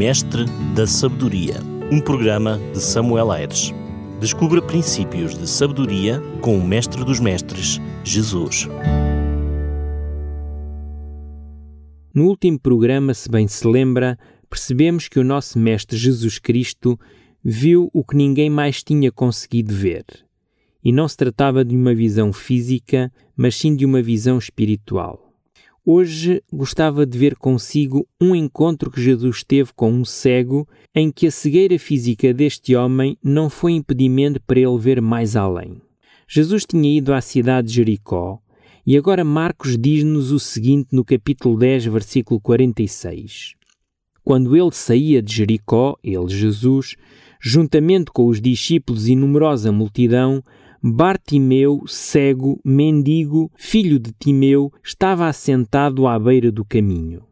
Mestre da Sabedoria, um programa de Samuel Aires. Descubra princípios de sabedoria com o Mestre dos Mestres, Jesus. No último programa, se bem se lembra, percebemos que o nosso Mestre Jesus Cristo viu o que ninguém mais tinha conseguido ver. E não se tratava de uma visão física, mas sim de uma visão espiritual. Hoje gostava de ver consigo um encontro que Jesus teve com um cego, em que a cegueira física deste homem não foi impedimento para ele ver mais além. Jesus tinha ido à cidade de Jericó, e agora Marcos diz-nos o seguinte no capítulo 10, versículo 46. Quando ele saía de Jericó, ele, Jesus, juntamente com os discípulos e numerosa multidão, Bartimeu, cego, mendigo, filho de Timeu, estava assentado à beira do caminho.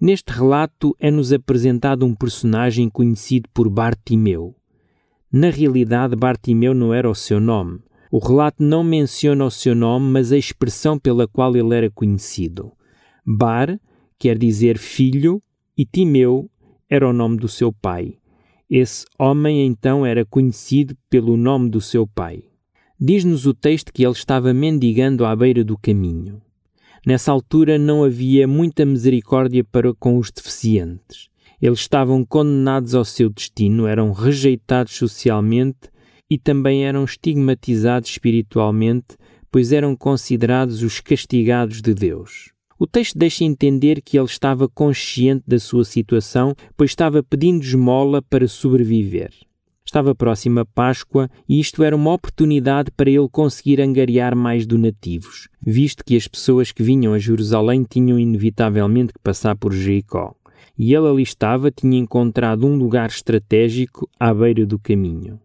Neste relato é-nos apresentado um personagem conhecido por Bartimeu. Na realidade, Bartimeu não era o seu nome. O relato não menciona o seu nome, mas a expressão pela qual ele era conhecido. Bar quer dizer filho e Timeu era o nome do seu pai. Esse homem então era conhecido pelo nome do seu pai. Diz-nos o texto que ele estava mendigando à beira do caminho. Nessa altura não havia muita misericórdia para com os deficientes. Eles estavam condenados ao seu destino, eram rejeitados socialmente e também eram estigmatizados espiritualmente, pois eram considerados os castigados de Deus. O texto deixa entender que ele estava consciente da sua situação, pois estava pedindo esmola para sobreviver. Estava próxima a Páscoa e isto era uma oportunidade para ele conseguir angariar mais donativos, visto que as pessoas que vinham a Jerusalém tinham inevitavelmente que passar por Jericó. E ele ali estava, tinha encontrado um lugar estratégico à beira do caminho.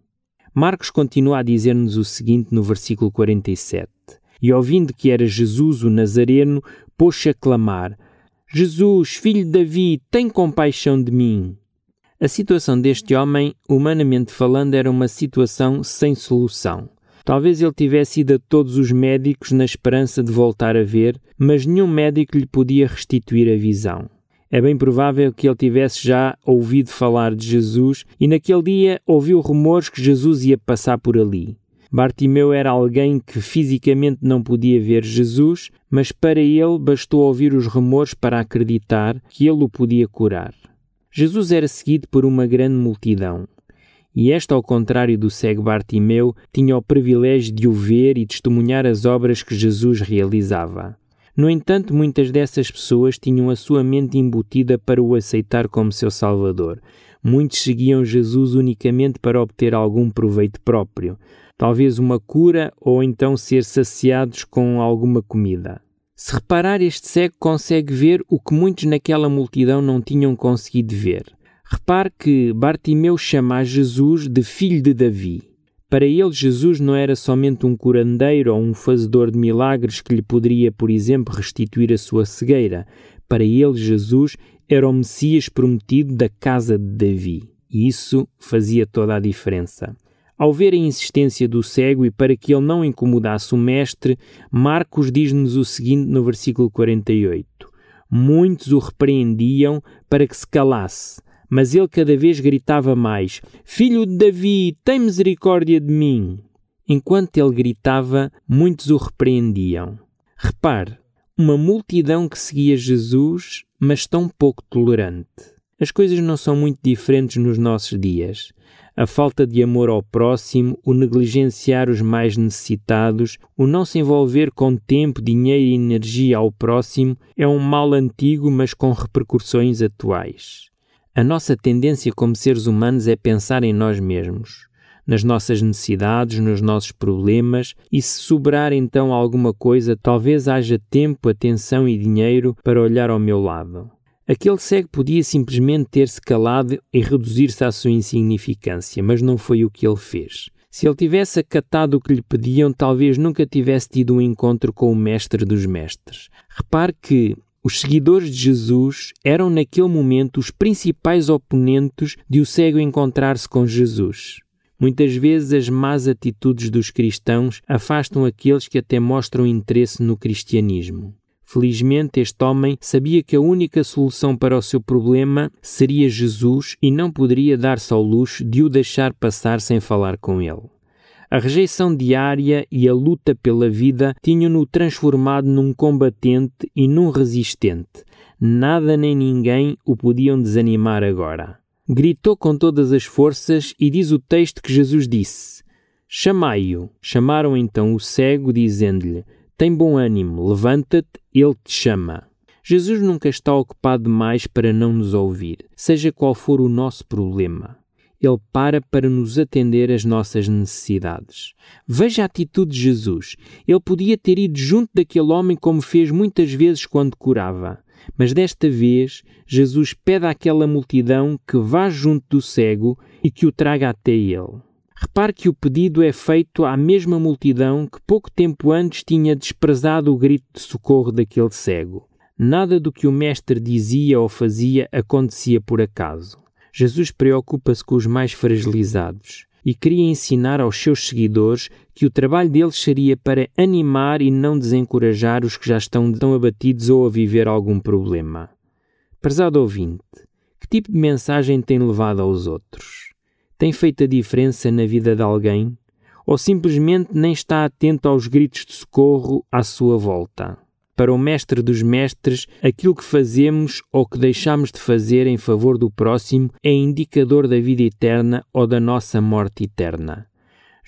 Marcos continua a dizer-nos o seguinte no versículo 47. E ouvindo que era Jesus o Nazareno, pôs-se a clamar: Jesus, filho de Davi, tem compaixão de mim. A situação deste homem, humanamente falando, era uma situação sem solução. Talvez ele tivesse ido a todos os médicos na esperança de voltar a ver, mas nenhum médico lhe podia restituir a visão. É bem provável que ele tivesse já ouvido falar de Jesus e naquele dia ouviu rumores que Jesus ia passar por ali. Bartimeu era alguém que fisicamente não podia ver Jesus, mas para ele bastou ouvir os rumores para acreditar que ele o podia curar. Jesus era seguido por uma grande multidão. E esta, ao contrário do cego Bartimeu, tinha o privilégio de o ver e testemunhar as obras que Jesus realizava. No entanto, muitas dessas pessoas tinham a sua mente embutida para o aceitar como seu Salvador. Muitos seguiam Jesus unicamente para obter algum proveito próprio, talvez uma cura ou então ser saciados com alguma comida. Se reparar, este cego consegue ver o que muitos naquela multidão não tinham conseguido ver. Repare que Bartimeu chama a Jesus de filho de Davi. Para ele, Jesus não era somente um curandeiro ou um fazedor de milagres que lhe poderia, por exemplo, restituir a sua cegueira. Para ele, Jesus era o Messias prometido da casa de Davi. E isso fazia toda a diferença. Ao ver a insistência do cego e para que ele não incomodasse o mestre, Marcos diz-nos o seguinte no versículo 48: Muitos o repreendiam para que se calasse, mas ele cada vez gritava mais: Filho de Davi, tem misericórdia de mim. Enquanto ele gritava, muitos o repreendiam. Repare, uma multidão que seguia Jesus, mas tão pouco tolerante. As coisas não são muito diferentes nos nossos dias a falta de amor ao próximo, o negligenciar os mais necessitados, o não se envolver com tempo, dinheiro e energia ao próximo é um mal antigo, mas com repercussões atuais. A nossa tendência como seres humanos é pensar em nós mesmos, nas nossas necessidades, nos nossos problemas, e se sobrar então alguma coisa, talvez haja tempo, atenção e dinheiro para olhar ao meu lado. Aquele cego podia simplesmente ter-se calado e reduzir-se à sua insignificância, mas não foi o que ele fez. Se ele tivesse acatado o que lhe pediam, talvez nunca tivesse tido um encontro com o Mestre dos Mestres. Repare que os seguidores de Jesus eram naquele momento os principais oponentes de o cego encontrar-se com Jesus. Muitas vezes as más atitudes dos cristãos afastam aqueles que até mostram interesse no cristianismo. Felizmente, este homem sabia que a única solução para o seu problema seria Jesus e não poderia dar-se ao luxo de o deixar passar sem falar com ele. A rejeição diária e a luta pela vida tinham-no transformado num combatente e num resistente. Nada nem ninguém o podiam desanimar agora. Gritou com todas as forças e diz o texto que Jesus disse: Chamai-o. Chamaram então o cego, dizendo-lhe: tem bom ânimo, levanta-te, ele te chama. Jesus nunca está ocupado demais para não nos ouvir, seja qual for o nosso problema. Ele para para nos atender às nossas necessidades. Veja a atitude de Jesus. Ele podia ter ido junto daquele homem como fez muitas vezes quando curava. Mas desta vez, Jesus pede àquela multidão que vá junto do cego e que o traga até ele. Repare que o pedido é feito à mesma multidão que pouco tempo antes tinha desprezado o grito de socorro daquele cego. Nada do que o Mestre dizia ou fazia acontecia por acaso. Jesus preocupa-se com os mais fragilizados e queria ensinar aos seus seguidores que o trabalho deles seria para animar e não desencorajar os que já estão tão abatidos ou a viver algum problema. Prezado ouvinte, que tipo de mensagem tem levado aos outros? Tem feito a diferença na vida de alguém? Ou simplesmente nem está atento aos gritos de socorro à sua volta? Para o Mestre dos Mestres, aquilo que fazemos ou que deixamos de fazer em favor do próximo é indicador da vida eterna ou da nossa morte eterna.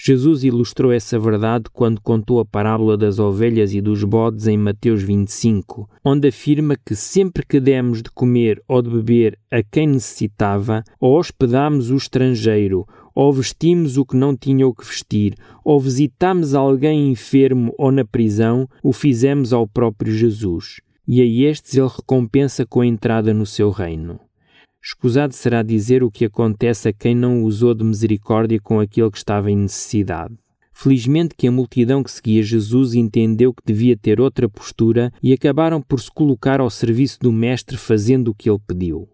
Jesus ilustrou essa verdade quando contou a parábola das ovelhas e dos bodes em Mateus 25, onde afirma que sempre que demos de comer ou de beber a quem necessitava, ou hospedamos o estrangeiro, ou vestimos o que não tinha o que vestir, ou visitamos alguém enfermo ou na prisão, o fizemos ao próprio Jesus. E a estes ele recompensa com a entrada no seu reino. Escusado será dizer o que acontece a quem não usou de misericórdia com aquele que estava em necessidade. Felizmente que a multidão que seguia Jesus entendeu que devia ter outra postura e acabaram por se colocar ao serviço do Mestre fazendo o que ele pediu.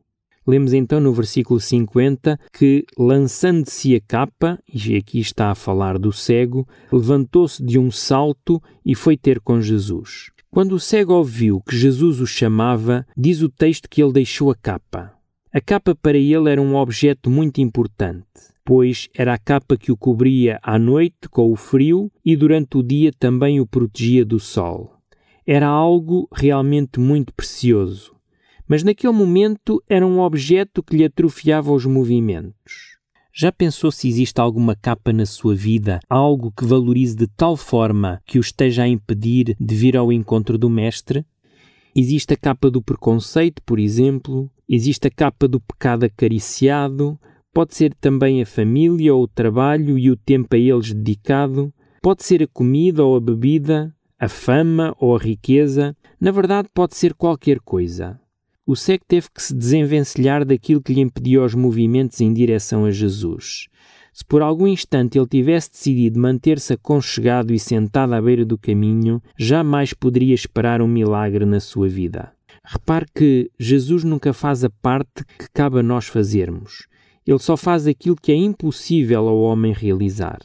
Lemos então no versículo 50 que, lançando-se a capa, e aqui está a falar do cego, levantou-se de um salto e foi ter com Jesus. Quando o cego ouviu que Jesus o chamava, diz o texto que ele deixou a capa. A capa para ele era um objeto muito importante, pois era a capa que o cobria à noite com o frio e durante o dia também o protegia do sol. Era algo realmente muito precioso, mas naquele momento era um objeto que lhe atrofiava os movimentos. Já pensou se existe alguma capa na sua vida, algo que valorize de tal forma que o esteja a impedir de vir ao encontro do Mestre? Existe a capa do preconceito, por exemplo, existe a capa do pecado acariciado, pode ser também a família ou o trabalho e o tempo a eles dedicado, pode ser a comida ou a bebida, a fama ou a riqueza, na verdade pode ser qualquer coisa. O cego teve que se desenvencilhar daquilo que lhe impedia os movimentos em direção a Jesus. Se por algum instante ele tivesse decidido manter-se aconchegado e sentado à beira do caminho, jamais poderia esperar um milagre na sua vida. Repare que Jesus nunca faz a parte que cabe a nós fazermos. Ele só faz aquilo que é impossível ao homem realizar.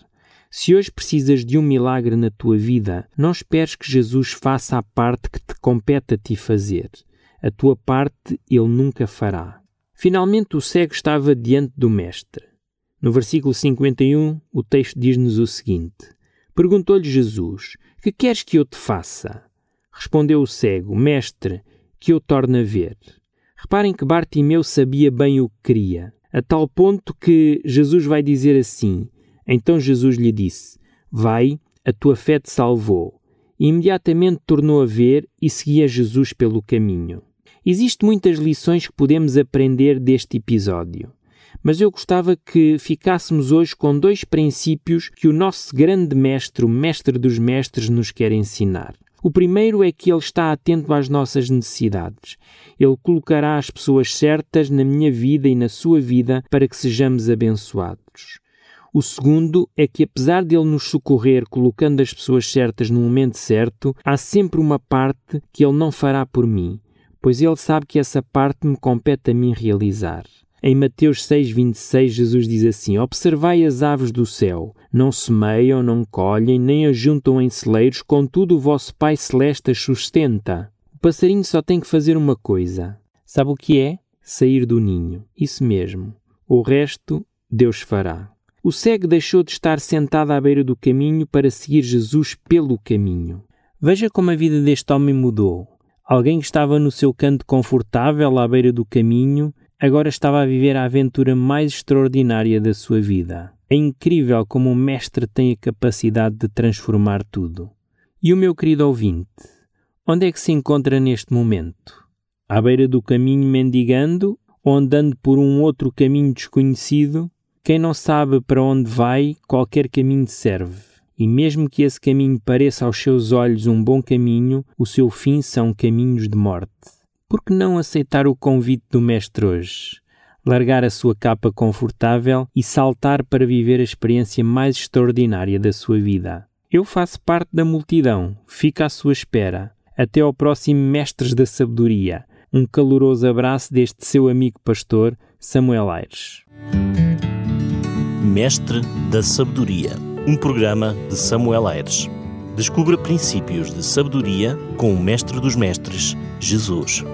Se hoje precisas de um milagre na tua vida, não esperes que Jesus faça a parte que te compete a ti fazer. A tua parte ele nunca fará. Finalmente o cego estava diante do Mestre. No versículo 51, o texto diz-nos o seguinte: Perguntou-lhe Jesus: Que queres que eu te faça? Respondeu o cego: Mestre, que eu torne a ver. Reparem que Bartimeu sabia bem o que queria, a tal ponto que Jesus vai dizer assim: Então Jesus lhe disse: Vai, a tua fé te salvou. E imediatamente tornou a ver e seguia Jesus pelo caminho. Existem muitas lições que podemos aprender deste episódio mas eu gostava que ficássemos hoje com dois princípios que o nosso grande mestre, o mestre dos mestres, nos quer ensinar. O primeiro é que ele está atento às nossas necessidades. Ele colocará as pessoas certas na minha vida e na sua vida para que sejamos abençoados. O segundo é que, apesar de ele nos socorrer colocando as pessoas certas no momento certo, há sempre uma parte que ele não fará por mim, pois ele sabe que essa parte me compete a mim realizar. Em Mateus 6,26, Jesus diz assim: Observai as aves do céu, não semeiam, não colhem, nem ajuntam em celeiros, contudo o vosso Pai Celeste as sustenta. O passarinho só tem que fazer uma coisa. Sabe o que é? Sair do ninho. Isso mesmo. O resto, Deus fará. O cego deixou de estar sentado à beira do caminho para seguir Jesus pelo caminho. Veja como a vida deste homem mudou. Alguém que estava no seu canto confortável à beira do caminho, agora estava a viver a aventura mais extraordinária da sua vida. É incrível como o Mestre tem a capacidade de transformar tudo. E o meu querido ouvinte, onde é que se encontra neste momento? À beira do caminho mendigando ou andando por um outro caminho desconhecido? Quem não sabe para onde vai, qualquer caminho serve. E mesmo que esse caminho pareça aos seus olhos um bom caminho, o seu fim são caminhos de morte. Por que não aceitar o convite do Mestre hoje? Largar a sua capa confortável e saltar para viver a experiência mais extraordinária da sua vida. Eu faço parte da multidão, fico à sua espera. Até ao próximo Mestres da Sabedoria. Um caloroso abraço deste seu amigo pastor, Samuel Aires. Mestre da Sabedoria um programa de Samuel Aires. Descubra princípios de sabedoria com o Mestre dos Mestres, Jesus.